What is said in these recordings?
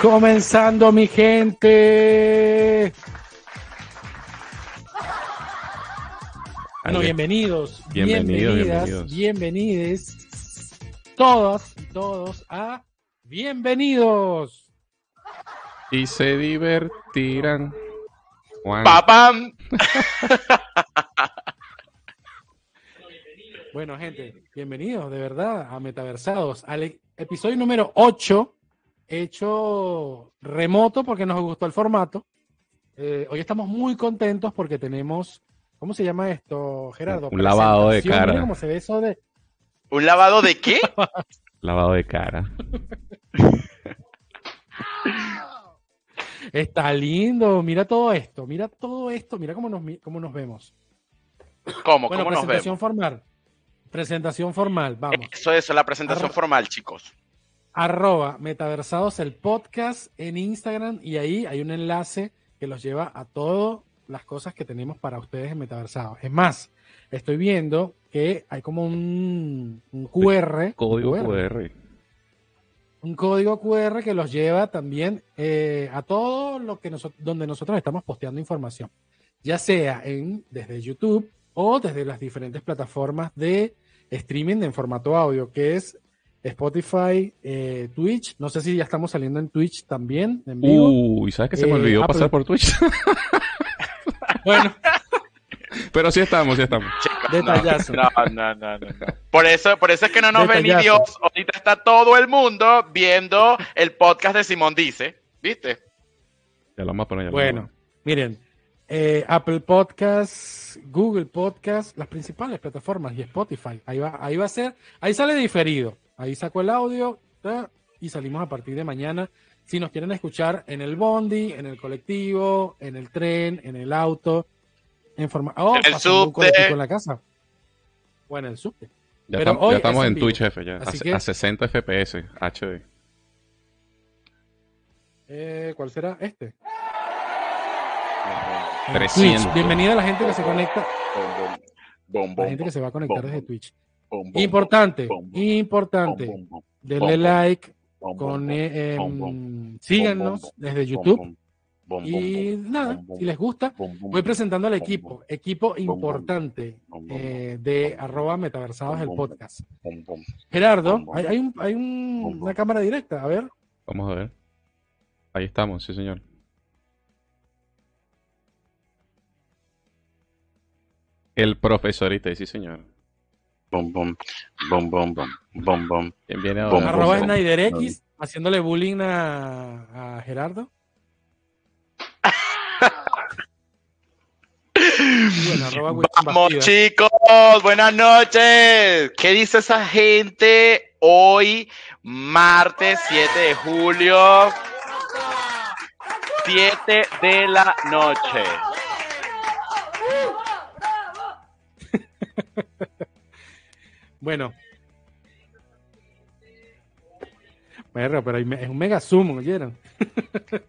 Comenzando mi gente. Bueno, bienvenidos, Bienvenidos, bienvenidas, bienvenidos. bienvenides, todas y todos a Bienvenidos. Y se divertirán. Juan. ¡Papam! Bueno, gente, bienvenidos de verdad a Metaversados, al episodio número 8, hecho remoto porque nos gustó el formato. Eh, hoy estamos muy contentos porque tenemos, ¿cómo se llama esto, Gerardo? Un lavado de cara. Mira cómo se ve eso de... ¿Un lavado de qué? Lavado de cara. Está lindo, mira todo esto, mira todo esto, mira cómo nos, cómo nos vemos. ¿Cómo? Bueno, ¿Cómo nos presentación vemos? formal. Presentación formal, vamos. Eso, eso, la presentación formal, chicos. Arroba metaversados el podcast en Instagram y ahí hay un enlace que los lleva a todas las cosas que tenemos para ustedes en metaversados. Es más, estoy viendo que hay como un, un QR, Código QR, QR. un código QR que los lleva también eh, a todo lo que nosotros, donde nosotros estamos posteando información, ya sea en desde YouTube o desde las diferentes plataformas de streaming en formato audio, que es Spotify, eh, Twitch. No sé si ya estamos saliendo en Twitch también, en vivo. Uy, ¿sabes que se me Eh, olvidó Apple. pasar por Twitch? Bueno, Pero sí estamos, sí estamos. Chicos, Detallazo. No, no, no, no, no. Por eso, por eso es que no nos ven. Dios. Ahorita está todo el mundo viendo el podcast de Simón Dice. ¿Viste? Ya lo vamos a poner. ya bueno, vamos miren, eh, Apple Podcasts, Google Podcasts, las principales plataformas y Spotify. Ahí va, ahí va a ser, ahí sale diferido. Ahí saco el audio y salimos a partir de mañana. Si nos quieren escuchar en el bondi, en el colectivo, en el tren, en el auto, en forma, oh, En el subte. en la casa. O en el subte. Ya, Pero tam- hoy ya estamos es en. Twitch, jefe, ya. Así A, que- a 60 FPS, HD. Eh, ¿Cuál será este? En 300. Twitch. Bienvenida a la gente que se conecta, Bom, la bom, gente que se va a conectar bom, desde Twitch. Bom, bom, Importante, bom, importante. Denle like, con, eh, síganos desde YouTube. y nada, si les gusta, voy presentando al equipo, equipo importante eh, de arroba metaversados el podcast. Gerardo, hay, hay un- hay un- bom, bom. una cámara directa, a ver. Vamos a ver. Ahí estamos, sí, señor. El profesorita, sí, señor. Bom, bom, bom, bom, bom, bom, bom. ¿Quién viene Bom, ahora? bom, arroba bom. SnyderX, haciéndole bullying a, a Gerardo. Bueno, arroba Vamos chicos, buenas noches. ¿Qué dice esa gente hoy, martes 7 de julio? 7 de la noche. Bueno. Perro, pero es un mega zoom, ¿oyeron?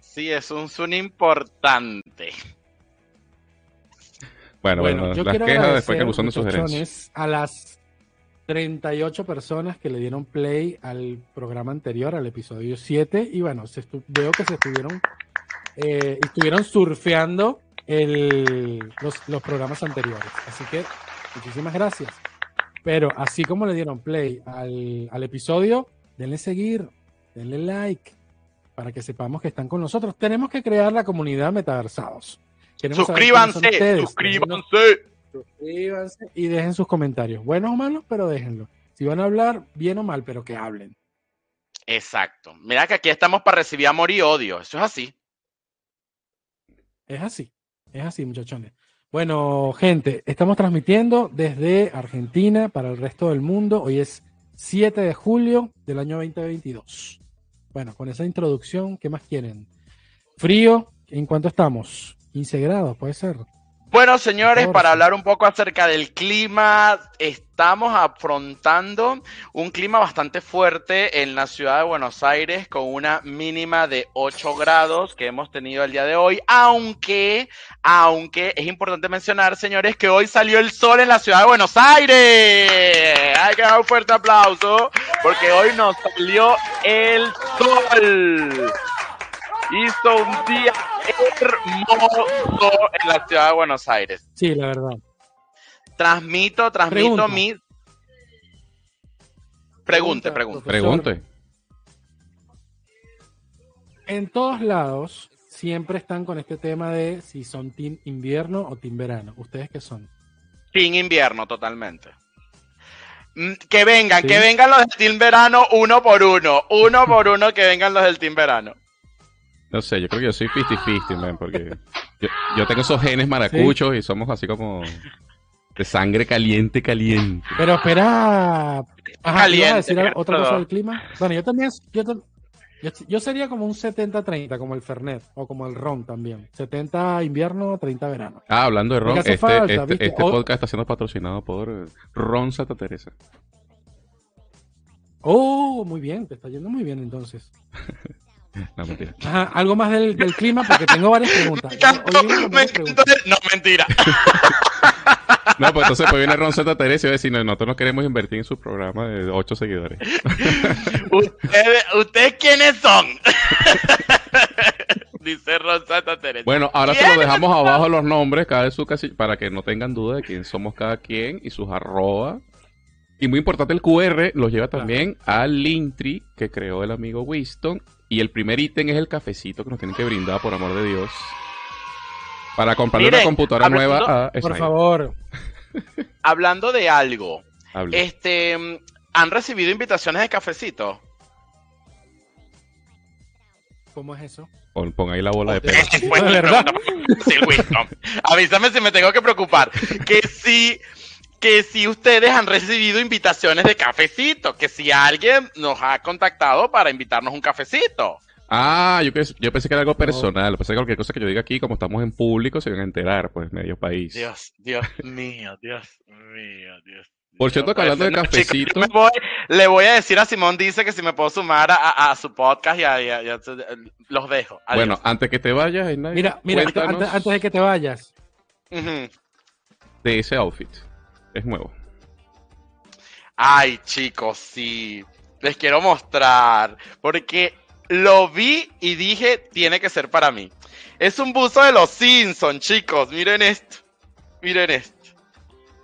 Sí, es un zoom importante. Bueno, bueno, Bueno, yo las quiero quejas después que buzón de sugerencias. a las 38 personas que le dieron play al programa anterior, al episodio 7, y bueno, se estu- veo que se estuvieron, eh, estuvieron surfeando el- los, los programas anteriores. Así que muchísimas gracias. Pero así como le dieron play al, al episodio, denle seguir, denle like, para que sepamos que están con nosotros. Tenemos que crear la comunidad Metaversados. Queremos Suscríbanse, ustedes. suscríbanse. Suscríbanse y dejen sus comentarios. Buenos o malos, pero déjenlo. Si van a hablar, bien o mal, pero que hablen. Exacto. Mira que aquí estamos para recibir amor y odio. Eso es así. Es así. Es así, muchachones. Bueno, gente, estamos transmitiendo desde Argentina para el resto del mundo. Hoy es 7 de julio del año 2022. Bueno, con esa introducción, ¿qué más quieren? Frío, ¿en cuánto estamos? 15 grados, puede ser. Bueno, señores, para hablar un poco acerca del clima, estamos afrontando un clima bastante fuerte en la ciudad de Buenos Aires con una mínima de 8 grados que hemos tenido el día de hoy, aunque, aunque es importante mencionar, señores, que hoy salió el sol en la ciudad de Buenos Aires. Hay que dar un fuerte aplauso porque hoy nos salió el sol. Hizo un día hermoso en la ciudad de Buenos Aires. Sí, la verdad. Transmito, transmito Pregunta. mi. Pregunte, pregunte. Pregunte. En todos lados siempre están con este tema de si son team invierno o team verano. ¿Ustedes qué son? Sin invierno, totalmente. Mm, Que vengan, Sí. que vengan los del Team Verano uno por uno. Uno por uno que vengan los del Team Verano. No sé, yo creo que yo soy 50-50, man, porque yo, yo tengo esos genes maracuchos y somos así como de sangre caliente, caliente. Pero espera. Ajá, ¿ibas a decir otra cosa del clima? Bueno, yo también. Yo, tam- yo, yo sería como un 70-30, como el Fernet o como el ron también. 70 invierno, 30 verano. Ah, hablando de ron, este, falta, este, este podcast está siendo patrocinado por Ron Santa Teresa. Oh, muy bien, te está yendo muy bien entonces. No, mentira. Ajá, algo más del, del clima porque tengo varias preguntas. Me encantó, Hoy vienen con me varias encantó. preguntas. No, mentira. No, pues entonces pues viene Ron Santa Teresa y va a decir, no, nosotros no queremos invertir en su programa de 8 seguidores. ¿Ustedes, ¿Ustedes quiénes son? Dice Rosata Teresa. Bueno, ahora se ¿Quiénes lo dejamos abajo los nombres, cada de su casilla, para que no tengan duda de quién somos cada quien y sus arroba. Y muy importante, el QR los lleva también al Linktree que creó el amigo Winston. Y el primer ítem es el cafecito que nos tienen que brindar, por amor de Dios. Para comprarle Miren, una computadora hablando- nueva a Por Snyder. favor. Hablando de algo, Hable. este, ¿han recibido invitaciones de cafecito? ¿Cómo es eso? Pon, pon ahí la bola de pelo. Para Sir Winston. Avísame si me tengo que preocupar. Que si, que si ustedes han recibido invitaciones de cafecito, que si alguien nos ha contactado para invitarnos un cafecito. Ah, yo, pens- yo pensé que era algo personal. Pensé que cualquier cosa que yo diga aquí, como estamos en público, se van a enterar, pues, medio país. Dios, Dios mío, Dios mío, Dios. Por cierto, que hablando de No, chicos, cafecito- voy- le voy a decir a Simón Dice que si me puedo sumar a, a- a su podcast y a, y a- y a- los dejo. Adiós. Bueno, antes que te vayas, Mira, mira, antes, antes- de que te vayas. De ese outfit. Es nuevo. Ay, chicos, sí. Les quiero mostrar. Porque lo vi y dije, tiene que ser para mí. Es un buzo de los Simpsons, chicos. Miren esto. Miren esto.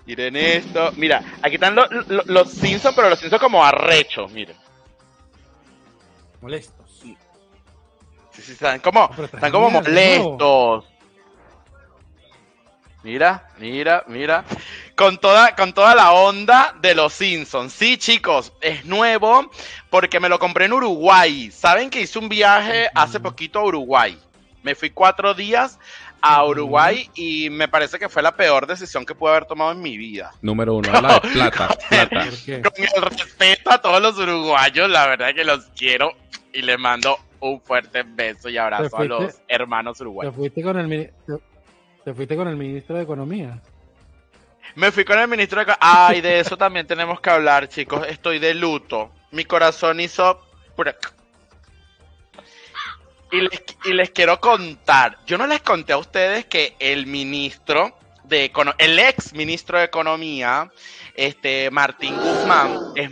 Miren esto. Mira, aquí están lo- lo- los Simpsons, pero los Simpsons como arrechos, miren. Molestos. Sí, sí, están como, están como molestos. Mira, mira, mira. Con toda, con toda la onda de los Simpsons. Sí, chicos, es nuevo porque me lo compré en Uruguay. Saben que hice un viaje hace poquito a Uruguay. Me fui cuatro días a. Uruguay y me parece que fue la peor decisión que pude haber tomado en mi vida. Número uno, de plata, plata. Con el respeto a todos los uruguayos, la verdad que los quiero y les mando un fuerte beso y abrazo a los hermanos Te uruguayos. fuiste con el te fuiste con el ministro de Economía. Me fui con el ministro de... Ay, de eso también tenemos que hablar, chicos. Estoy de luto. Mi corazón hizo... Y les, y les quiero contar. Yo no les conté a ustedes que el ministro de Econo- el ex ministro de Economía, este Martín Guzmán, es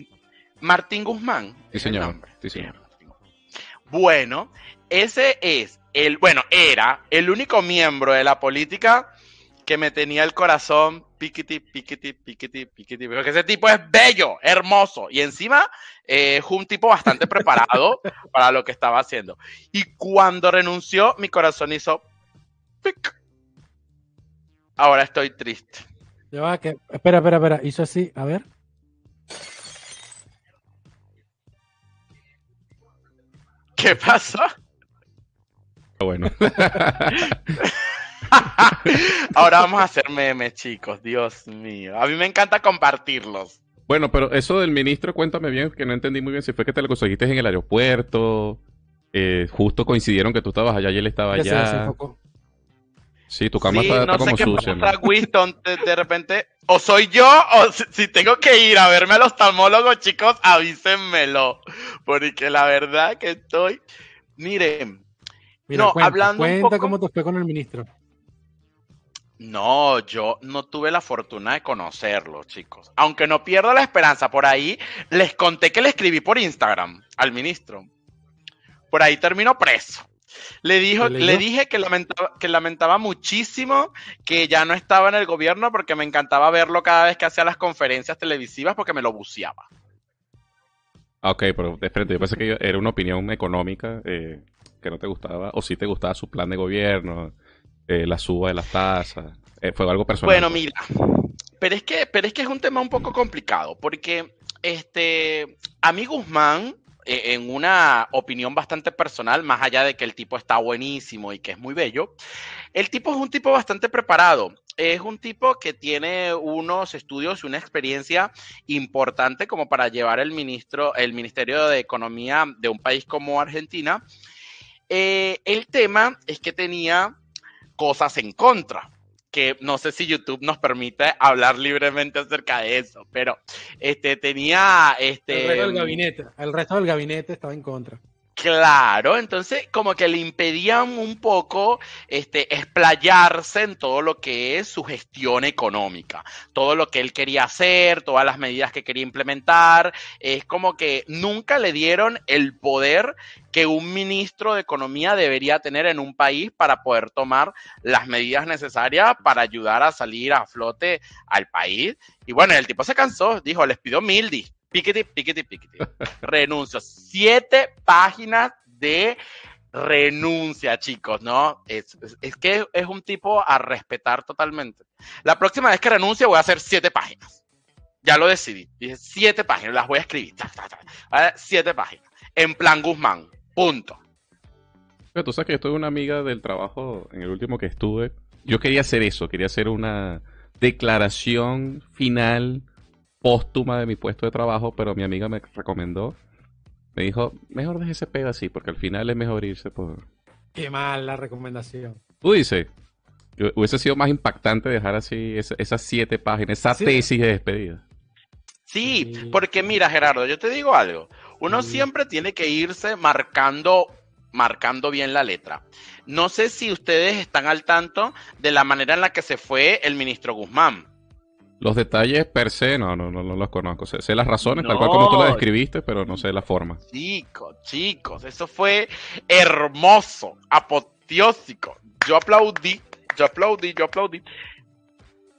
Martín Guzmán. Sí, señor. Sí, señor. Bueno, ese es el, bueno, era el único miembro de la política que me tenía el corazón piquiti, piquiti, piquiti, piquiti, porque ese tipo es bello, hermoso, y encima eh, es un tipo bastante preparado para lo que estaba haciendo. Y cuando renunció, mi corazón hizo pic. Ahora estoy triste. Ya va, que, espera, espera, espera. Hizo así, a ver. ¿Qué pasó? Bueno. Ahora vamos a hacer memes, chicos. Dios mío. A mí me encanta compartirlos. bueno, pero eso del ministro, cuéntame bien, que no entendí muy bien si fue que te lo conseguiste en el aeropuerto, eh, justo coincidieron que tú estabas allá y él estaba Ya se allá. Sí, tu cama Sí, está, no está sé como qué sucia. ¿no? pasa, Winston, de, de repente, o soy yo, o si, si tengo que ir a verme al oftalmólogo, chicos, avísenmelo, porque la verdad que estoy, miren, Mira, No, cuenta, hablando un cuenta poco- cómo te fue con el ministro. No, yo no tuve la fortuna de conocerlo, chicos, aunque no pierdo la esperanza, por ahí les conté que le escribí por Instagram al ministro, por ahí terminó preso. Le, dijo, le dije que lamentaba, que lamentaba muchísimo que ya no estaba en el gobierno porque me encantaba verlo cada vez que hacía las conferencias televisivas porque me lo buceaba. Ah, ok, pero de frente, yo pensé que era una opinión económica eh, que no te gustaba, o si te gustaba su plan de gobierno, eh, la suba de las tasas. Eh, fue algo personal. Bueno, mira, pero es que, pero es que es un tema un poco complicado, porque este, a mí Guzmán, eh, en una opinión bastante personal, más allá de que el tipo está buenísimo y que es muy bello, el tipo es un tipo bastante preparado. Es un tipo que tiene unos estudios y una experiencia importante como para llevar el ministro, el Ministerio de Economía de un país como Argentina. Eh, el tema es que tenía cosas en contra que no sé si YouTube nos permite hablar libremente acerca de eso, pero este tenía este gabinete. El resto del gabinete estaba en contra. Claro, entonces como que le impedían un poco este, explayarse en todo lo que es su gestión económica, todo lo que él quería hacer, todas las medidas que quería implementar, es como que nunca le dieron el poder que un ministro de Economía debería tener en un país para poder tomar las medidas necesarias para ayudar a salir a flote al país. Y bueno, el tipo se cansó, dijo, les pido mildi, piquete, piquete, piquete renuncio. Siete páginas de renuncia, chicos, ¿no? Es, es- que es un tipo a respetar totalmente. La próxima vez que renuncie voy a hacer siete páginas. Ya lo decidí. Dije, siete páginas, las voy a escribir. Siete páginas. En plan Guzmán. Punto. Pero tú sabes que yo una amiga del trabajo en el último que estuve. Yo quería hacer eso, quería hacer una declaración final póstuma de mi puesto de trabajo, pero mi amiga me recomendó, me dijo, mejor deje ese pedo así, porque al final es mejor irse por... Qué mal la recomendación. Tú dices, hubiese sido más impactante dejar así esa- esas siete páginas, esa Sí. tesis de despedida. Sí, Sí. porque mira, Gerardo, yo te digo algo. Uno Sí. siempre tiene que irse marcando, marcando bien la letra. No sé si ustedes están al tanto de la manera en la que se fue el ministro Guzmán. Los detalles per se, no, no, no, no los conozco. Sé, sé las razones, tal cual como tú las describiste, pero no sé la forma. Chicos, chicos, eso fue hermoso, apoteósico. Yo aplaudí, yo aplaudí, yo aplaudí.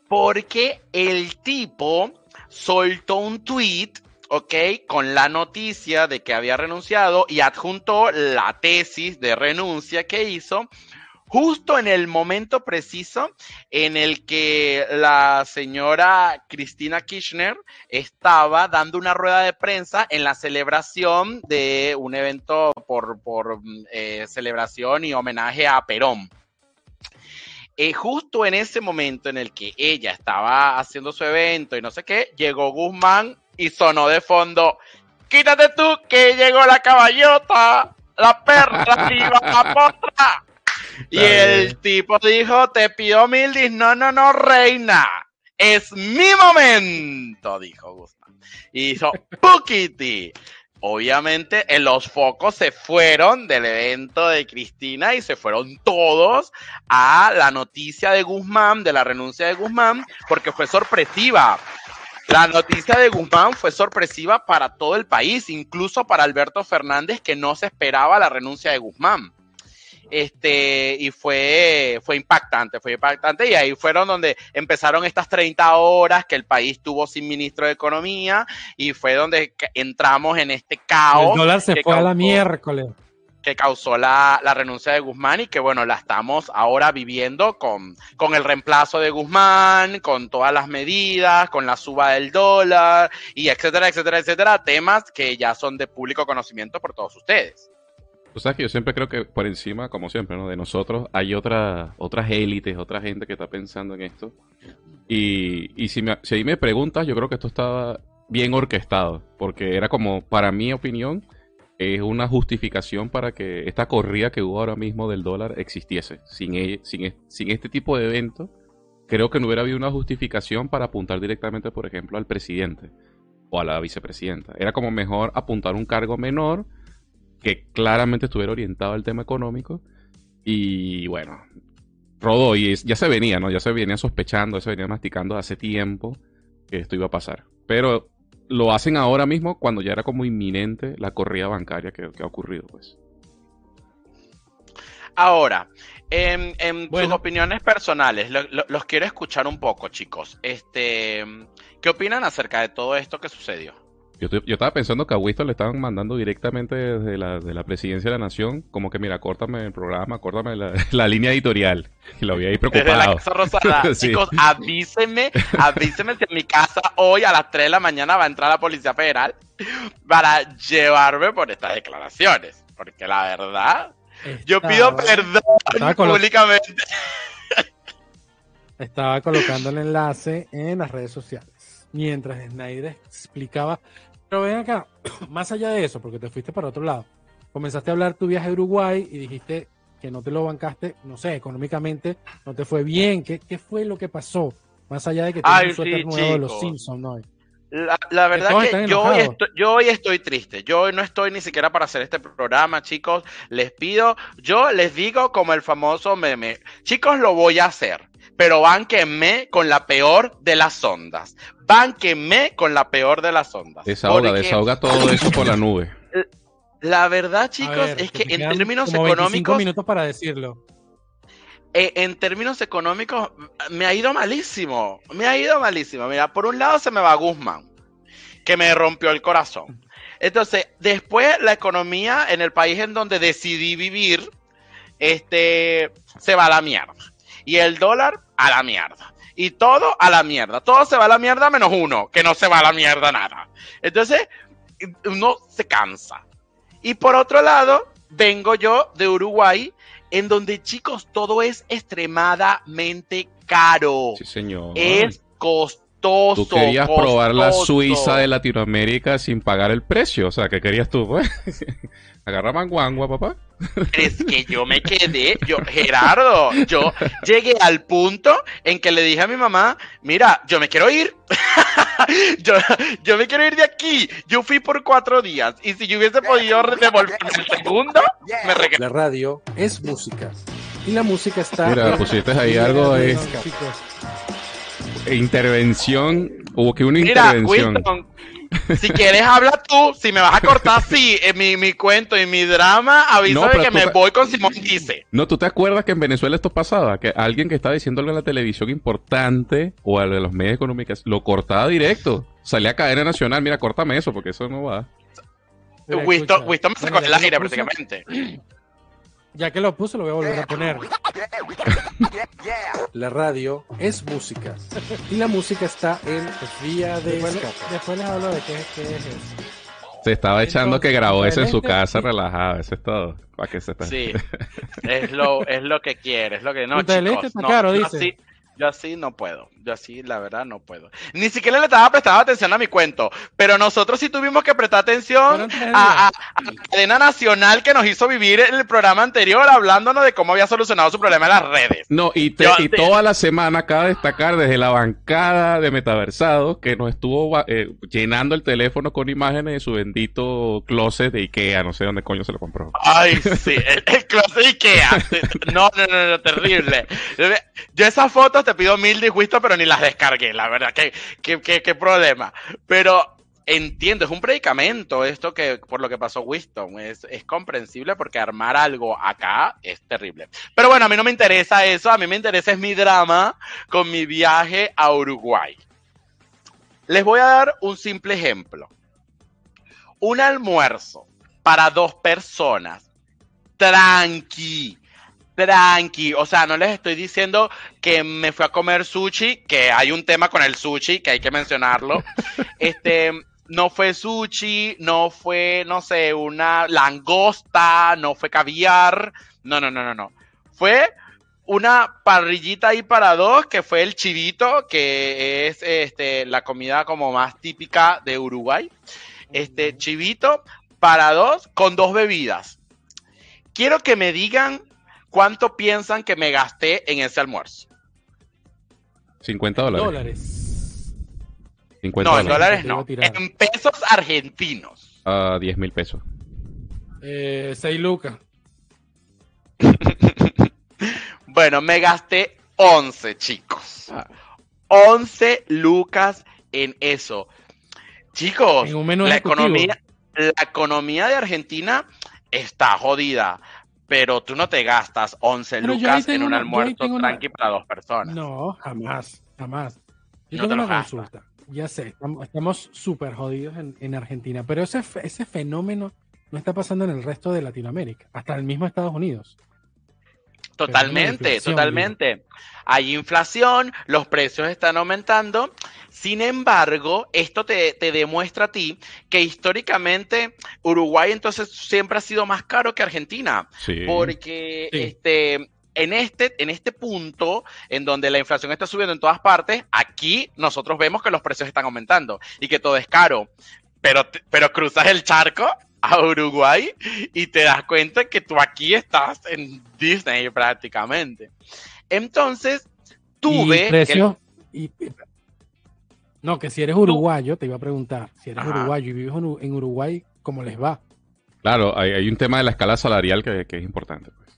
Porque el tipo soltó un tweet, ¿ok? Con la noticia de que había renunciado y adjuntó la tesis de renuncia que hizo justo en el momento preciso en el que la señora Cristina Kirchner estaba dando una rueda de prensa en la celebración de un evento por, por eh, celebración y homenaje a Perón. Eh, justo en ese momento en el que ella estaba haciendo su evento y no sé qué, llegó Guzmán y sonó de fondo, quítate tú que llegó la caballota, la perra la. Y el tipo dijo, te pido mil dis, no, no, no, reina, es mi momento, dijo Guzmán. Y hizo, Pukiti. Obviamente eh, los focos se fueron del evento de Cristina y se fueron todos a la noticia de Guzmán, de la renuncia de Guzmán, porque fue sorpresiva. La noticia de Guzmán fue sorpresiva para todo el país, incluso para Alberto Fernández, que no se esperaba la renuncia de Guzmán. Este, y fue, fue impactante, fue impactante. Y ahí fueron donde empezaron estas 30 horas que el país tuvo sin ministro de Economía, y fue donde entramos en este caos el dólar se fue a la miércoles. que causó la, la renuncia de Guzmán y que bueno, la estamos ahora viviendo con, con el reemplazo de Guzmán, con todas las medidas, con la suba del dólar y etcétera, etcétera, etcétera, temas que ya son de público conocimiento por todos ustedes. Tú sabes que yo siempre creo que por encima, como siempre, ¿no? de nosotros hay otra, otras élites, otra gente que está pensando en esto. Y, y si, me, si me preguntas, yo creo que esto estaba bien orquestado, porque era como, para mi opinión, es una justificación para que esta corrida que hubo ahora mismo del dólar existiese. Sin, e- sin, e- sin este tipo de evento, creo que no hubiera habido una justificación para apuntar directamente, por ejemplo, al presidente o a la vicepresidenta. Era como mejor apuntar un cargo menor que claramente estuviera orientado al tema económico. Y bueno, rodó y ya se venía, ¿no? Ya se venía sospechando, ya se venía masticando hace tiempo que esto iba a pasar. Pero lo hacen ahora mismo cuando ya era como inminente la corrida bancaria que, que ha ocurrido, pues. Ahora, en, en sus opiniones personales, lo- lo- los quiero escuchar un poco, chicos. Este, ¿qué opinan acerca de todo esto que sucedió? Yo, estaba pensando que a Winston le estaban mandando directamente desde la, de la presidencia de la nación, como que mira, córtame el programa, córtame la, la línea editorial. Y lo había ahí Desde la preocupado. Casa Rosada. Sí. Chicos, avísenme, avísenme si en mi casa hoy a las 3 de la mañana va a entrar la Policía Federal para llevarme por estas declaraciones. Porque la verdad, yo pido perdón públicamente. Estaba colocando el enlace en las redes sociales. Mientras Snyder explicaba. Pero ven acá, más allá de eso, porque te fuiste para otro lado. Comenzaste a hablar tu viaje a Uruguay y dijiste que no te lo bancaste, no sé, económicamente no te fue bien. ¿Qué, qué fue lo que pasó? Más allá de que tienes un suéter sí, nuevo de los. Simpsons, ¿no? La, la verdad que están yo hoy, estoy, yo hoy estoy triste. Yo hoy no estoy ni siquiera para hacer este programa, chicos. Les pido, yo les digo como el famoso meme, chicos, lo voy a hacer, pero bánquenme con la peor de las ondas. Bánquenme con la peor de las ondas. Desahoga, Porque desahoga todo eso por la nube. La verdad, chicos, ver, es que en términos como 25 económicos, minutos para decirlo. eh, en términos económicos, me ha ido malísimo. Me ha ido malísimo. Mira, por un lado se me va Guzmán, que me rompió el corazón. Entonces, después la economía en el país en donde decidí vivir, este, se va a la mierda. Y el dólar a la mierda. Y todo a la mierda. Todo se va a la mierda menos uno, que no se va a la mierda nada. Entonces, uno se cansa. Y por otro lado, vengo yo de Uruguay, en donde, chicos, todo es extremadamente caro. Sí, señor. Es costoso. Tú querías probar la. Suiza de Latinoamérica sin pagar el precio. O sea, ¿qué querías tú? pues? Agarra manguangua, papá. Es que yo me quedé, yo, Gerardo, yo llegué al punto en que le dije a mi mamá, mira, yo me quiero ir. yo, yo me quiero ir de aquí. Yo fui por cuatro días y si yo hubiese podido devolverme el segundo, me regreso. La radio es música. Y la música está. Mira, pusiste ahí algo. Chicos, Intervención. Hubo que una Mira, intervención. Winston, si quieres habla tú, si me vas a cortar así en mi, mi cuento y mi drama, avísame pero que me voy con Simón Dice. No, ¿tú te acuerdas que en Venezuela esto pasaba? Que alguien que estaba diciendo algo en la televisión importante o a lo de los medios económicos lo cortaba directo. Salía a cadena nacional, mira, córtame eso porque eso no va. Winston me sacó del aire prácticamente. Ya que lo puso, lo voy a volver a poner. La radio es música. Y la música está en vía de Después, escape. después les hablo de qué, qué es eso. Se estaba echando Entonces, que grabó eso en su casa relajado, eso es todo. Para que se Sí, es lo, es lo que quiere, es lo que no, del chicos, Este está no, caro, yo dice. así, yo así no puedo, yo así la verdad no puedo. Ni siquiera le estaba prestando atención a mi cuento, pero nosotros sí tuvimos que prestar atención a, a- a la cadena nacional que nos hizo vivir en el programa anterior hablándonos de cómo había solucionado su problema en las redes. No, y, te- Yo- y toda la semana acaba de destacar desde la bancada de Metaversado que nos estuvo eh, llenando el teléfono con imágenes de su bendito closet de Ikea, no sé dónde coño se lo compró. Ay, sí, el, el closet Ikea. No, no, no, no, terrible. Yo esas fotos te pido mil disgustos, pero ni las descargué, la verdad. ¿Qué, qué, problema? Pero entiendo, es un predicamento esto que por lo que pasó Winston. Es, es comprensible porque armar algo acá es terrible. Pero bueno, a mí no me interesa eso. A mí me interesa es mi drama con mi viaje a Uruguay. Les voy a dar un simple ejemplo. Un almuerzo para dos personas. Tranqui. Tranqui, o sea, no les estoy diciendo que me fui a comer sushi, que hay un tema con el sushi, que hay que mencionarlo. Este, no fue sushi, no fue, no sé, una langosta, no fue caviar, no, no, no, no, no. Fue una parrillita ahí para dos, que fue el chivito, que es este, la comida como más típica de Uruguay. Este chivito, para dos con dos bebidas. Quiero que me digan cuánto piensan que me gasté en ese almuerzo. 50 dólares. Dólares. 50 No, en dólares. no. En pesos argentinos. A 10 mil pesos. Eh, 6 lucas. Bueno, me gasté 11, chicos. Ah. 11 lucas en eso. Chicos, En la ejecutivo. economía, la economía de Argentina está jodida, pero tú no te gastas 11 Pero yo ahí lucas en un una- almuerzo una- tranqui para dos personas. No, jamás, jamás. Yo No tengo te lo una gastas. consulta. Ya sé, estamos- súper jodidos en, en Argentina, pero ese, ese fenómeno no está pasando en el resto de Latinoamérica, hasta el mismo Estados Unidos. Totalmente, totalmente. Hay inflación, los precios están aumentando. Sin embargo, esto te, te demuestra a ti que históricamente Uruguay entonces siempre ha sido más caro que Argentina. Sí. Porque Sí. este, en, este, en este punto, en donde la inflación está subiendo en todas partes, aquí nosotros vemos que los precios están aumentando y que todo es caro. Pero, pero cruzas el charco a Uruguay y te das cuenta que tú aquí estás en Disney prácticamente. Entonces, tuve... y que- y- no, que si eres uruguayo, te iba a preguntar, si eres Ajá. uruguayo y vives en Uruguay, ¿cómo les va? Claro, hay, hay un tema de la escala salarial que, que es importante. pues.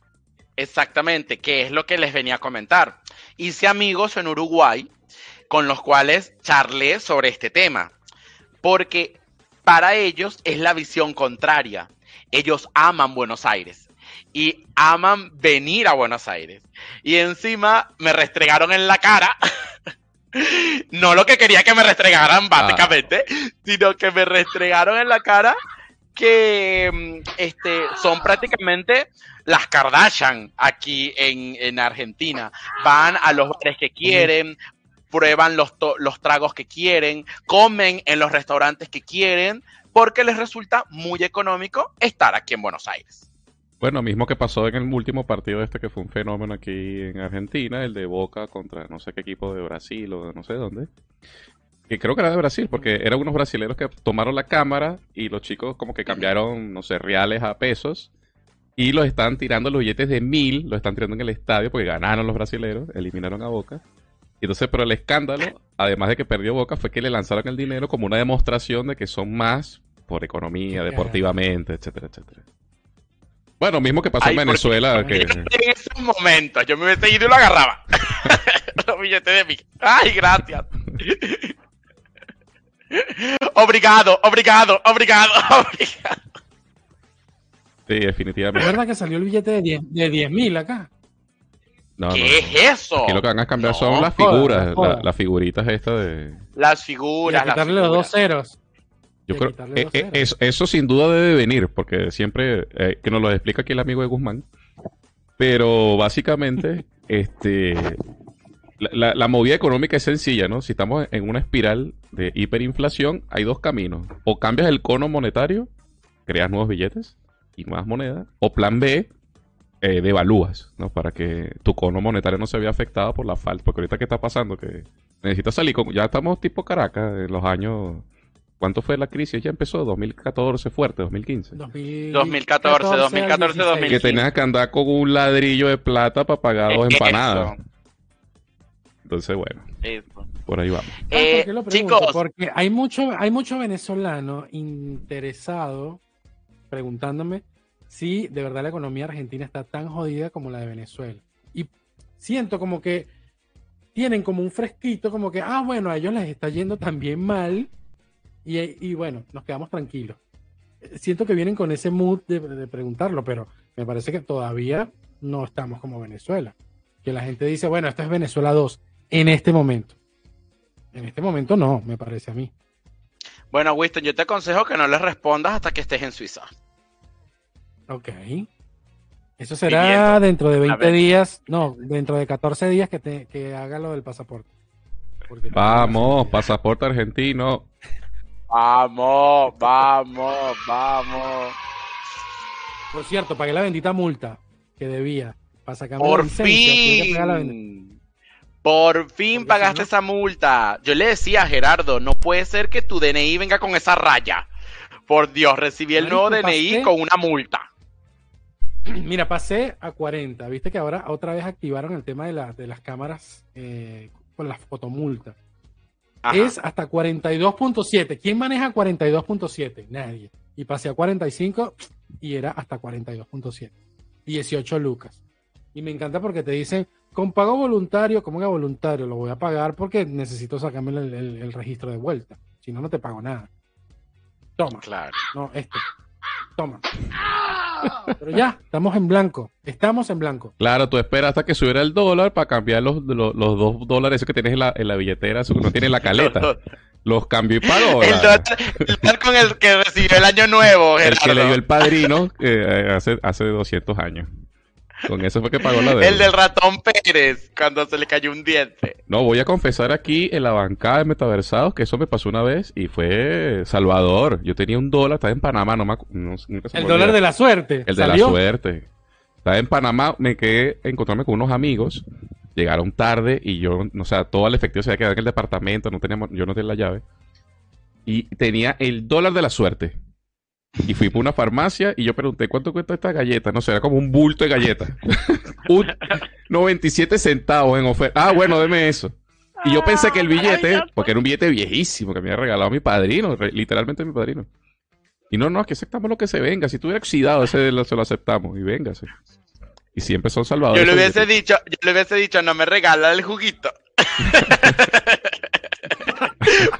Exactamente, que es lo que les venía a comentar. Hice amigos en Uruguay con los cuales charlé sobre este tema, porque para ellos es la visión contraria. Ellos aman Buenos Aires y aman venir a Buenos Aires. Y encima me restregaron en la cara. No lo que quería que me restregaran, básicamente, sino que me restregaron en la cara que mm, este, son prácticamente las Kardashian aquí en, en Argentina. Van a los bares que quieren, prueban los, los tragos que quieren, comen en los restaurantes que quieren, porque les resulta muy económico estar aquí en Buenos Aires. Bueno, mismo que pasó en el último partido este que fue un fenómeno aquí en Argentina, el de Boca contra no sé qué equipo de Brasil o de no sé dónde. Que creo que era de Brasil, porque eran unos brasileños que tomaron la cámara y los chicos como que cambiaron, no sé, reales a pesos y los están tirando los billetes de mil, los están tirando en el estadio porque ganaron los brasileños, eliminaron a Boca. Y entonces, pero el escándalo, además de que perdió Boca, fue que le lanzaron el dinero como una demostración de que son más por economía, deportivamente, etcétera, etcétera. Bueno, mismo que pasó Ay, en Venezuela, que... En esos momentos yo me hubiese ido y lo agarraba. Los billetes de mí. Ay, gracias. Obrigado, obrigado, obrigado, obrigado. Sí, ¿Es definitivamente. verdad que salió el billete de 10 de 10 mil acá? No, ¿Qué no. es eso? Aquí lo que van a cambiar No, son las figuras, la- las figuritas estas de... Las Y a figuras, las quitarle los dos figuras. ceros. Yo creo quitarle eh, dos eh, ceros. eso, eso sin duda debe venir, porque siempre, eh, que nos lo explica aquí el amigo de Guzmán, pero básicamente, este, la, la- la movida económica es sencilla, ¿no? Si estamos en una espiral de hiperinflación, hay dos caminos. O cambias el cono monetario, creas nuevos billetes y nuevas monedas, o plan B, eh, devalúas, ¿no? Para que tu cono monetario no se vea afectado por la falta. Porque ahorita, ¿qué está pasando? Que necesitas salir, con- ya estamos tipo Caracas, en los años... ¿Cuánto fue la crisis? Ya empezó 2014 fuerte, 2015. 2014, 2014, Que 2015. tenías que andar con un ladrillo de plata para pagar dos Eso. empanadas. Entonces, bueno, Eso. por ahí vamos. Ah, Eh, ¿por qué lo pregunto? chicos, Porque hay mucho, hay mucho venezolano interesado preguntándome si de verdad la economía argentina está tan jodida como la de Venezuela. Y siento como que tienen como un fresquito, como que, ah, bueno, a ellos les está yendo también mal. Y, bueno, nos quedamos tranquilos. Siento que vienen con ese mood de, de preguntarlo, pero me parece que todavía no estamos como Venezuela. Que la gente dice, bueno, esto es Venezuela 2 en este momento. En este momento no, me parece a mí. Bueno, Winston, yo te aconsejo que no les respondas hasta que estés en Suiza. Ok. Eso será Viviendo. dentro de 20 ver. días, no, dentro de 14 días que, te, que haga lo del pasaporte. Porque Vamos, pasaporte argentino. Vamos, vamos, vamos. Por cierto, pagué la bendita multa que debía para sacarme la Por licencia. la fin. Por fin pagaste si no- esa multa. Yo le decía a Gerardo, no puede ser que tu DNI venga con esa raya. Por Dios, recibí el nuevo DNI pasé- con una multa. Mira, pasé a 40. Viste que ahora otra vez activaron el tema de, la- de las cámaras eh, con las fotomultas. Ajá. Es hasta 42.7. ¿Quién maneja 42.7? Nadie. Y pasé a 45 y era hasta 42.7. 18 lucas. Y me encanta porque te dicen, con pago voluntario, ¿cómo que voluntario? Lo voy a pagar porque necesito sacarme el, el- el registro de vuelta. Si no, no te pago nada. Toma. Claro. No, este. Toma. Pero ya, estamos en blanco. Estamos en blanco. Claro, tú esperas hasta que subiera el dólar para cambiar los, los, los dos dólares esos que tienes en la, en la billetera, eso que no tiene en la caleta. Los cambio y pago. El dólar, el dólar con el que recibió el año nuevo, El que le dio el padrino eh, hace, hace 200 años. Con eso fue que pagó la deuda. El del ratón Pérez, cuando se le cayó un diente. No, voy a confesar aquí en la bancada de Metaversados que eso me pasó una vez y fue Salvador. Yo tenía un dólar, estaba en Panamá, no me no- nunca se me El dólar de la suerte. El de ¿Salió? la suerte. Estaba en Panamá, me quedé a encontrarme con unos amigos. Llegaron tarde y yo, o sea, todo el efectivo se había quedado en el departamento, no teníamos, yo no tenía la llave. Y tenía el dólar de la suerte. Y fui por una farmacia y yo pregunté, ¿cuánto cuesta esta galleta? No sé, era como un bulto de galleta. un 97 centavos en oferta. Ah, bueno, deme eso. Y yo pensé que el billete, porque era un billete viejísimo que me había regalado mi padrino, literalmente mi padrino. Y no, no, aquí aceptamos lo que se venga. Si estuviera oxidado, ese lo, se lo aceptamos. Y véngase. Y siempre son salvadores. Yo le hubiese dicho, yo le hubiese dicho, no me regala el juguito.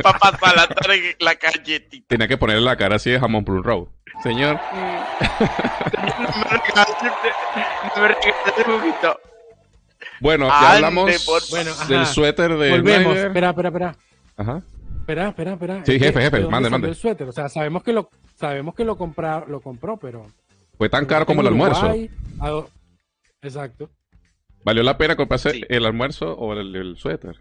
Para pasar la, la galletita. Tenía que ponerle la cara así de jamón Plum Road. Señor, No me el juguito. bueno, ya Ande, hablamos por- Bueno, del suéter de Volvemos. Snyder. Espera, espera, espera. Ajá. Espera, espera, espera. Sí, jefe, jefe, ¿de dónde mande, mande. El suéter. O sea, sabemos que lo, sabemos que lo, compra, lo compró, pero. Fue tan caro como el almuerzo. Uruguay, a do- Exacto. ¿Valió la pena comprarse Sí. el almuerzo o el, el suéter?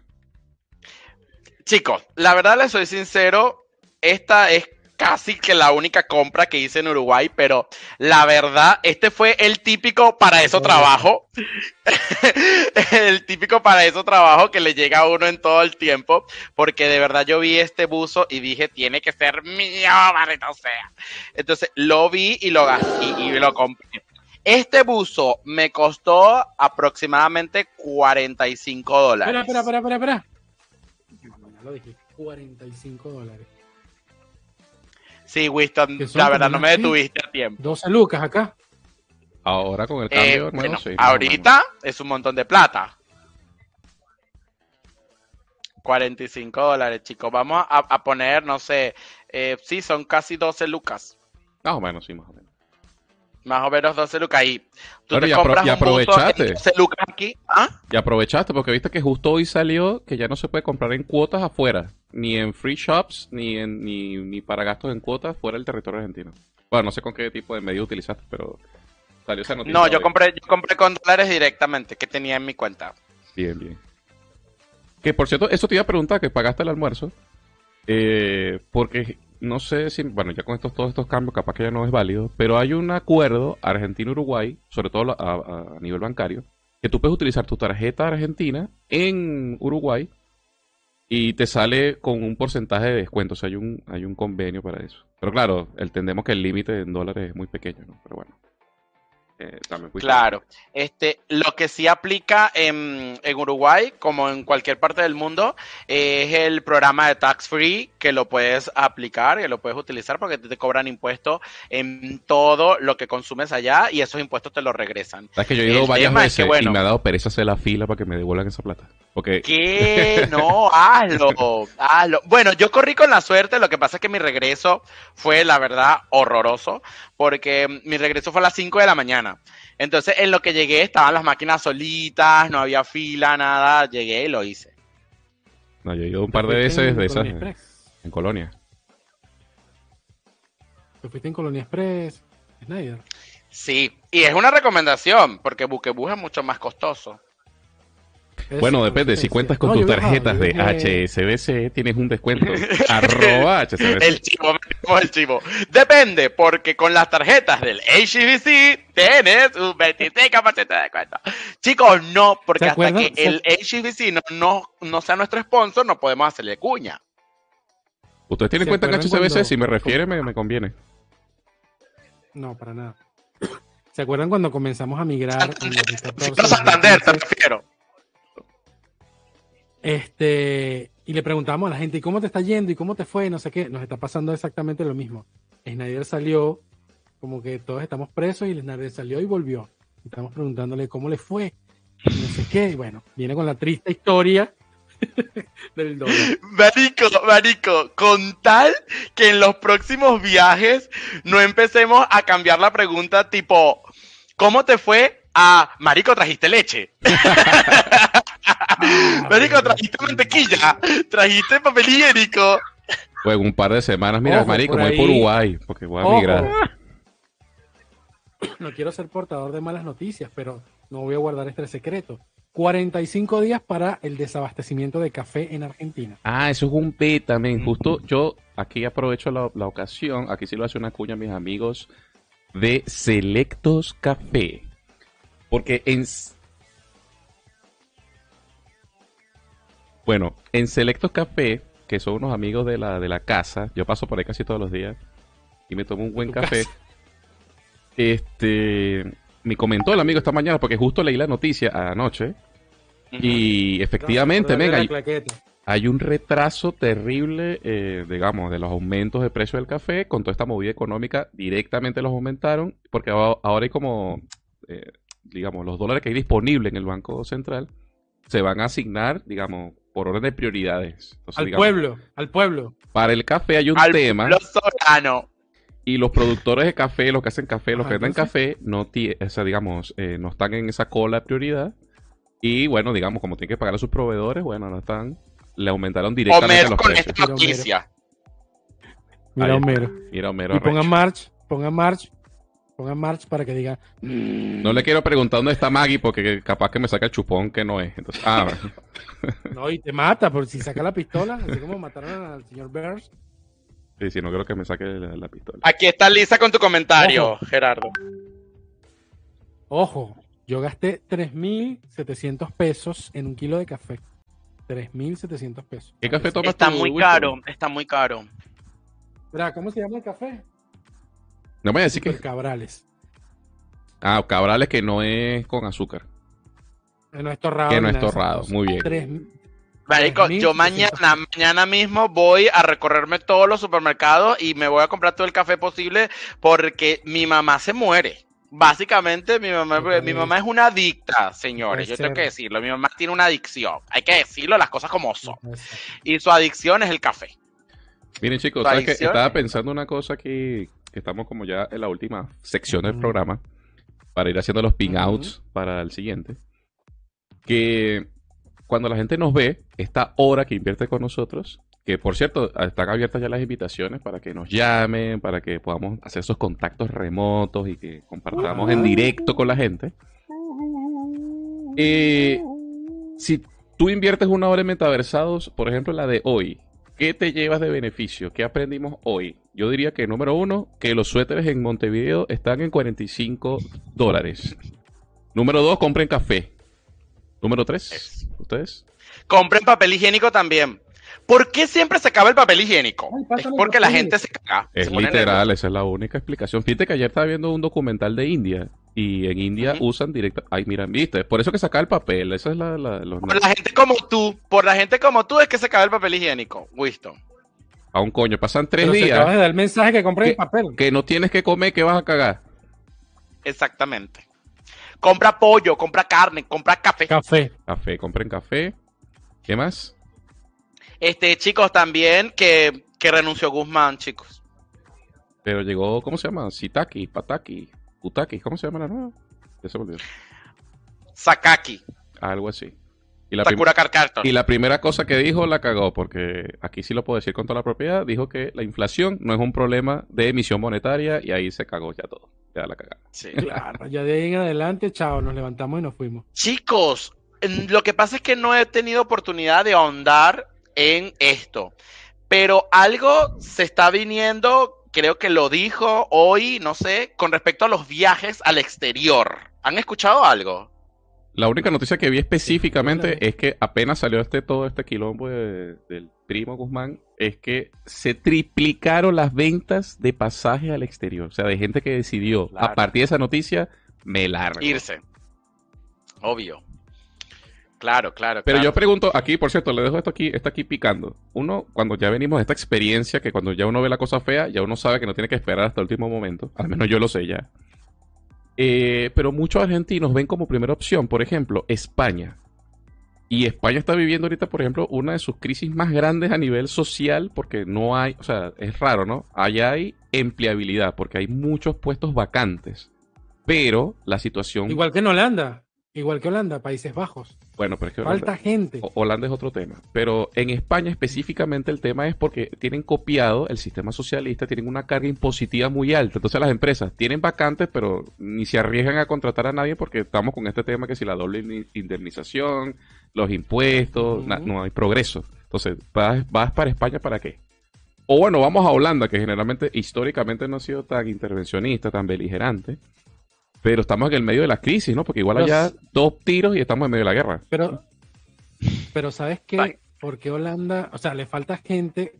Chicos, la verdad les soy sincero, esta es casi que la única compra que hice en Uruguay, pero la verdad, este fue el típico para eso trabajo. el típico para eso trabajo que le llega a uno en todo el tiempo, porque de verdad yo vi este buzo y dije, tiene que ser mío, maldito sea. Entonces lo vi y lo gasté y, y lo compré. Este buzo me costó aproximadamente 45 dólares. Espera, espera, espera, espera, lo dije. 45 dólares. Sí, Winston, la verdad no me detuviste a tiempo. 12 lucas acá. Ahora con el Eh, cambio, hermano, bueno, sí, ahorita es un montón de plata. 45 dólares, chicos. Vamos a, a poner, no sé, eh, sí, son casi 12 lucas. Más o menos, sí, más o menos. Más o menos 12 lucas. Y tú te y apro- compras y un buzo en aprovechaste. 12 lucas aquí. ¿Ah? Y aprovechaste porque viste que justo hoy salió que ya no se puede comprar en cuotas afuera, ni en free shops, ni en ni, ni para gastos en cuotas fuera del territorio argentino. Bueno, no sé con qué tipo de medio utilizaste, pero salió esa noticia. No, yo hoy. compré, yo compré con dólares directamente que tenía en mi cuenta. Bien, bien. Que por cierto, eso te iba a preguntar, que pagaste el almuerzo. eh, porque no sé si, bueno, ya con estos, todos estos cambios, capaz que ya no es válido, pero hay un acuerdo Argentina-Uruguay, sobre todo a, nivel bancario, que tú puedes utilizar tu tarjeta argentina en Uruguay y te sale con un porcentaje de descuento. O sea, hay un, hay un convenio para eso. Pero claro, entendemos que el límite en dólares es muy pequeño, ¿no? Pero bueno. Eh, también Claro. Este, lo que sí aplica en, en Uruguay, como en cualquier parte del mundo, es el programa de tax free que lo puedes aplicar, que lo puedes utilizar porque te, cobran impuestos en todo lo que consumes allá y esos impuestos te los regresan. Sabes que yo he ido El varias es veces que, bueno. y me ha dado pereza hacer la fila para que me devuelvan esa plata. Porque ¿Qué? No, hazlo, hazlo. Bueno, yo corrí con la suerte, lo que pasa es que mi regreso fue, la verdad, horroroso, porque mi regreso fue a las 5 de la mañana. Entonces, en lo que llegué estaban las máquinas solitas, no había fila, nada, llegué y lo hice. No, yo he ido un par de veces en de esas Colonia en, Express. en Colonia. Te fuiste en Colonia Express. Snyder. Sí, y es una recomendación, porque Buquebus es mucho más costoso. Bueno, depende. Si cuentas con No, tus tarjetas de HSBC, tienes un descuento. Arroba HSBC. El chivo, el chivo. Depende, porque con las tarjetas del HBC tienes un 26% de descuento. Chicos, no, porque ¿Se hasta que el HBC no, no, no sea nuestro sponsor, no podemos hacerle cuña. Ustedes tienen ¿Se cuenta en cuando- si me refiere, me, me conviene. No, para nada. ¿Se acuerdan cuando comenzamos a migrar en 2014? Cito Santander, te 2015? refiero. Este, y le preguntamos a la gente, ¿y cómo te está yendo? ¿Y cómo te fue? No sé qué. Nos está pasando exactamente lo mismo. Snyder salió, como que todos estamos presos, y Snyder salió y volvió. Estamos preguntándole cómo le fue. Y no sé qué. Y bueno, viene con la triste historia del dólar. Marico, marico, con tal que en los próximos viajes no empecemos a cambiar la pregunta tipo, ¿cómo te fue? A, marico, trajiste leche. marico, trajiste mantequilla. Trajiste papel higiénico. Pues en un par de semanas, mira, Ojo, marico, por voy por Uruguay, porque voy a Ojo. migrar. No quiero ser portador de malas noticias, pero no voy a guardar este secreto. 45 días para el desabastecimiento de café en Argentina. Ah, eso es un B también. Justo yo aquí aprovecho la, la ocasión, aquí sí lo hace una cuña a mis amigos de Selectos Café. Porque en... Bueno, en Selectos Café, que son unos amigos de la, de la casa, yo paso por ahí casi todos los días y me tomo un buen café. Este, me comentó el amigo esta mañana porque justo leí la noticia anoche y efectivamente, venga, hay- hay un retraso terrible, eh, digamos, de los aumentos de precio del café. Con toda esta movida económica, directamente los aumentaron, porque ahora ahora hay como, eh, digamos, los dólares que hay disponibles en el Banco Central se van a asignar, digamos, por orden de prioridades. Entonces, Al digamos, pueblo, al pueblo. Para el café hay un Al tema pueblo soberano. y los productores de café, los que hacen café, los Ajá, que venden café, no, o sea, digamos, eh, no están en esa cola de prioridad. Y bueno, digamos, como tienen que pagar a sus proveedores, bueno, no están, le aumentaron directamente Homer los con precios. esta noticia. Mira. Homero. Mira, Homero Y pongan arrecho. March, pongan March, pongan March para que diga. No le quiero preguntar dónde está Maggie porque capaz que me saca el chupón que no es. Entonces, ah, No, y te mata, por si saca la pistola, así como mataron al señor Burns. sí, sí, no creo que me saque la, la pistola. Aquí está Lisa con tu comentario, Ojo. Gerardo. Ojo, yo gasté 3.700 pesos en un kilo de café. 3.700 pesos. ¿Qué café tomas Está tú, muy Wilson? caro, está muy caro. ¿Cómo se llama el café? No me voy a decir que... Cabrales. Ah, cabrales que no es con azúcar. Que no es torrado. Que no es torrado. Muy bien. Tres- Marico, 3.700 yo mañana, mañana mismo voy a recorrerme todos los supermercados y me voy a comprar todo el café posible porque mi mamá se muere. Básicamente, mi mamá, mi mamá es una adicta, señores. Yo tengo que decirlo. Mi mamá tiene una adicción. Hay que decirlo, las cosas como son. Y su adicción es el café. Miren, chicos, Tu ¿sabes qué? adicción. Estaba pensando una cosa aquí, que estamos como ya en la última sección del Ujú. programa, para ir haciendo los ping-outs para el siguiente. Que cuando la gente nos ve, esta hora que invierte con nosotros, que por cierto, están abiertas ya las invitaciones para que nos llamen, para que podamos hacer esos contactos remotos y que compartamos en directo con la gente. Eh, si tú inviertes una hora en metaversados, por ejemplo la de hoy, ¿qué te llevas de beneficio? ¿Qué aprendimos hoy? Yo diría que número uno, que los suéteres en Montevideo están en 45 dólares. Número dos, compren café. Número tres, ¿ustedes? Compren papel higiénico también. ¿Por qué siempre se acaba el papel higiénico? Ay, Es porque la gente se caga. Es se literal, esa es la única explicación. Fíjate que ayer estaba viendo un documental de India y en India usan directo. Ay, mira, viste, por eso que saca el papel. Esa es la. la- los- Por la gente como tú, por la gente como tú es que se acaba el papel higiénico. Winston. A un coño, pasan tres Pero si días acabas de dar el mensaje que compré ¿Qué? el papel. que no tienes que comer, que vas a cagar. Exactamente. Compra pollo, compra carne, compra café. Café. Café, compren café. ¿Qué más? Este, chicos, también que, que renunció Guzmán, chicos. Pero llegó, ¿cómo se llama? Sitaki, Pataki, Utaki, ¿cómo se llama la nueva? Ya se me olvidó. Sakaki, Algo así. Y la, prim- Sakura Carcarton. y la primera cosa que dijo la cagó, porque aquí sí lo puedo decir con toda la propiedad, dijo que la inflación no es un problema de emisión monetaria y ahí se cagó ya todo. Ya la cagada. Sí. Claro, ya de ahí en adelante, chao, nos levantamos y nos fuimos. Chicos, lo que pasa es que no he tenido oportunidad de ahondar en esto, pero algo se está viniendo, creo que lo dijo hoy, no sé, con respecto a los viajes al exterior. ¿Han escuchado algo? La única noticia que vi específicamente es que apenas salió este todo este quilombo de- del primo Guzmán, es que se triplicaron las ventas de pasajes al exterior. O sea, de gente que decidió, a partir de esa noticia, me largo. Irse. Obvio. Claro, claro. Pero claro. yo pregunto aquí, por cierto, le dejo esto aquí, está aquí picando. Uno, cuando ya venimos de esta experiencia, que cuando ya uno ve la cosa fea, ya uno sabe que no tiene que esperar hasta el último momento. Al menos yo lo sé ya. Eh, pero muchos argentinos ven como primera opción, por ejemplo, España. Y España está viviendo ahorita, por ejemplo, una de sus crisis más grandes a nivel social, porque no hay, o sea, es raro, ¿no? Allá hay empleabilidad, porque hay muchos puestos vacantes. Pero la situación. Igual que en Holanda. Igual que Holanda, Países Bajos. Bueno, pero es que. Falta gente. O- Holanda es otro tema. Pero en España específicamente el tema es porque tienen copiado el sistema socialista, tienen una carga impositiva muy alta. Entonces las empresas tienen vacantes, pero ni se arriesgan a contratar a nadie porque estamos con este tema que si la doble in- indemnización, los impuestos, no hay progreso. Entonces, ¿vas, vas para España para qué? O bueno, vamos a Holanda, que generalmente, históricamente no ha sido tan intervencionista, tan beligerante. Pero estamos en el medio de la crisis, ¿no? Porque igual allá dos tiros y estamos en medio de la guerra. Pero, pero ¿sabes qué? Bye. Porque Holanda, o sea, le falta gente,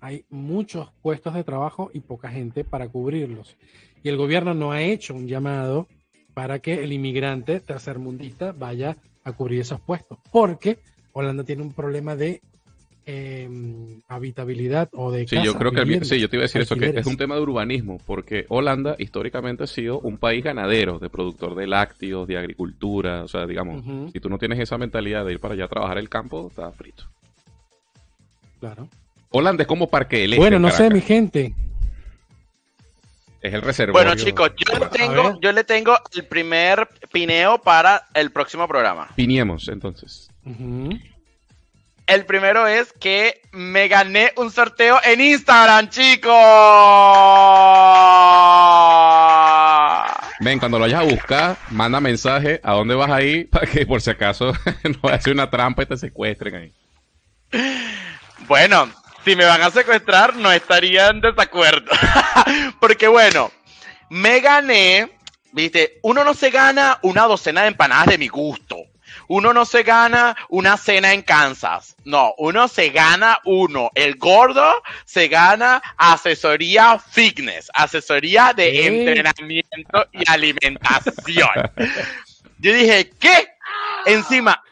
hay muchos puestos de trabajo y poca gente para cubrirlos. Y el gobierno no ha hecho un llamado para que el inmigrante tercermundista vaya a cubrir esos puestos. Porque Holanda tiene un problema de eh, habitabilidad o de Sí, yo casas, creo que el sí, yo te iba a decir eso, que es un tema de urbanismo, porque Holanda históricamente ha sido un país ganadero, de productor de lácteos, de agricultura, o sea, digamos, si tú no tienes esa mentalidad de ir para allá a trabajar el campo, estás frito. Claro. Holanda es como Parque del Este Bueno, en no sé, mi gente. Es el reservorio. Bueno, chicos, yo le, tengo, ver. yo le tengo el primer pineo para el próximo programa. Piniemos, entonces. Ujú. El primero es que me gané un sorteo en Instagram, chicos. Ven, cuando lo vayas a buscar, manda mensaje a dónde vas a ir para que por si acaso no vaya a ser una trampa y te secuestren ahí. Bueno, si me van a secuestrar, no estaría en desacuerdo. Porque bueno, me gané, viste, uno no se gana una docena de empanadas de mi gusto. Uno no se gana una cena en Kansas. No, uno se gana uno. El gordo se gana asesoría fitness, asesoría de entrenamiento y alimentación. Yo dije, ¿qué? Encima,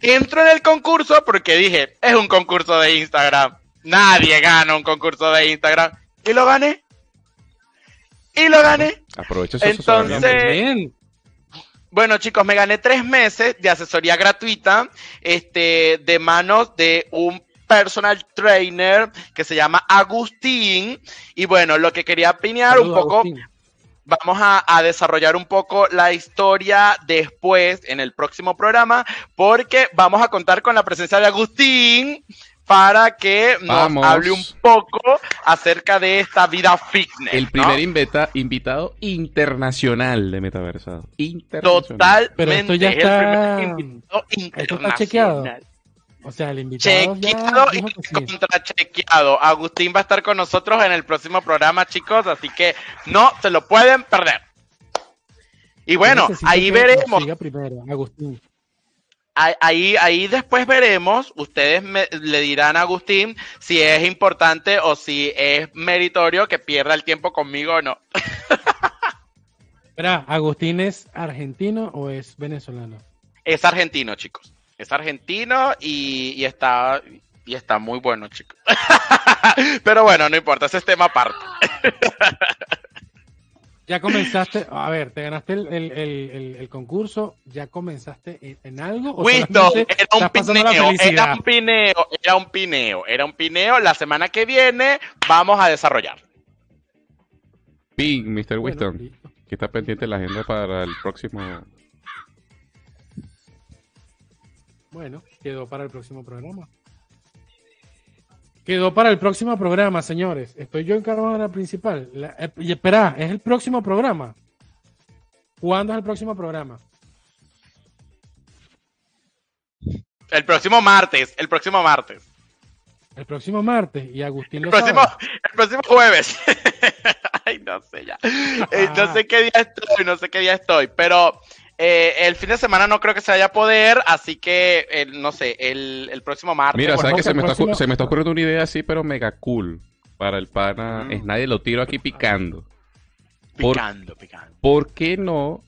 entro en el concurso porque dije, es un concurso de Instagram. Nadie gana un concurso de Instagram. Y lo gané. Y lo gané. Aprovecha eso. Entonces-. Bien. Bueno, chicos, me gané tres meses de asesoría gratuita, este, de manos de un personal trainer que se llama Agustín. Y bueno, lo que quería opinar un poco, Agustín. vamos a, a desarrollar un poco la historia después en el próximo programa, porque vamos a contar con la presencia de Agustín para que nos Vamos. hable un poco acerca de esta vida fitness. El ¿no? primer invita- invitado internacional de Metaversado. Internacional. Totalmente. Pero esto ya el está- primer invitado Esto está chequeado. O sea, el invitado ya Chequeado y que sí. contrachequeado. Agustín va a estar con nosotros en el próximo programa, chicos, así que no se lo pueden perder. Y bueno, ahí veremos. siga primero, Agustín. Ahí, ahí, después veremos. Ustedes me- le dirán a Agustín si es importante o si es meritorio que pierda el tiempo conmigo o no. Espera, ¿Agustín es argentino o es venezolano? Es argentino, chicos. Es argentino y, y está y está muy bueno, chicos. Pero bueno, no importa, ese es tema aparte. Ya comenzaste, a ver, te ganaste el, el- el- el- el concurso, ¿ya comenzaste en, en algo? o Winston, solamente era un pineo, era un pineo, era un pineo, era un pineo. La semana que viene vamos a desarrollar. Ping, Mr. Bueno, Winston. listo. que está pendiente la agenda para el próximo. Bueno, quedó para el próximo programa. Quedó para el próximo programa, señores. Estoy yo encargado de la principal. La- eh, y espera, es el próximo programa. ¿Cuándo es el próximo programa? El próximo martes, el próximo martes. El próximo martes. Y Agustín El lo próximo, sabe. el próximo jueves. Ay, no sé ya. Eh, no sé qué día estoy, no sé qué día estoy. Pero Eh, el fin de semana no creo que se vaya a poder, así que, eh, no sé, el, el próximo martes. Mira, bueno, ¿sabes que se me, está, próximo- ocu- se me está ocurriendo una idea así, pero mega cool? Para el pana. Mm. Es nadie lo tiro aquí picando. por- picando, picando. ¿Por qué no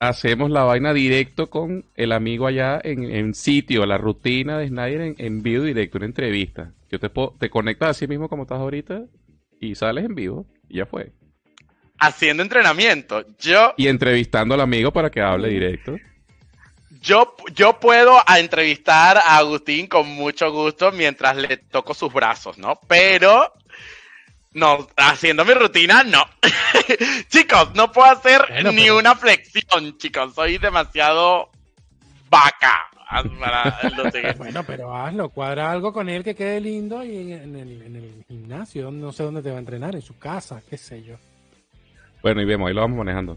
hacemos la vaina directo con el amigo allá en, en sitio, la rutina de Snyder en, en vivo directo, una entrevista? Yo te, puedo- te conectas así mismo como estás ahorita y sales en vivo y ya fue. Haciendo entrenamiento. Yo, Y entrevistando al amigo para que hable directo. yo, yo puedo a entrevistar a Agustín con mucho gusto mientras le toco sus brazos, ¿no? Pero, no, haciendo mi rutina, no. chicos, no puedo hacer Bueno, ni pero- una flexión, chicos. Soy demasiado vaca para lo siguiente. Bueno, pero hazlo, cuadra algo con él que quede lindo y en, el, en el gimnasio, donde- no sé dónde te va a entrenar, en su casa, qué sé yo. Bueno, y vemos, ahí lo vamos manejando.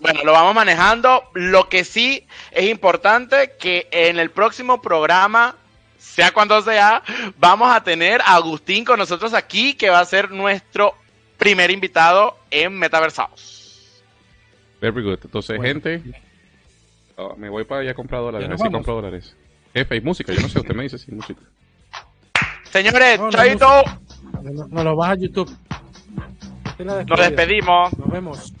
Bueno, lo vamos manejando. Lo que sí es importante que en el próximo programa, sea cuando sea, vamos a tener a Agustín con nosotros aquí, que va a ser nuestro primer invitado en Metaversados. Very good. Entonces, Bueno, gente, ah, me voy para allá a comprar dólares. Vamos. compro dólares. Jefe, hay música. Yo no sé, usted me dice si hay música. Señores, No, no, chaito, No, no lo vas a YouTube. Nos despedimos. Nos vemos.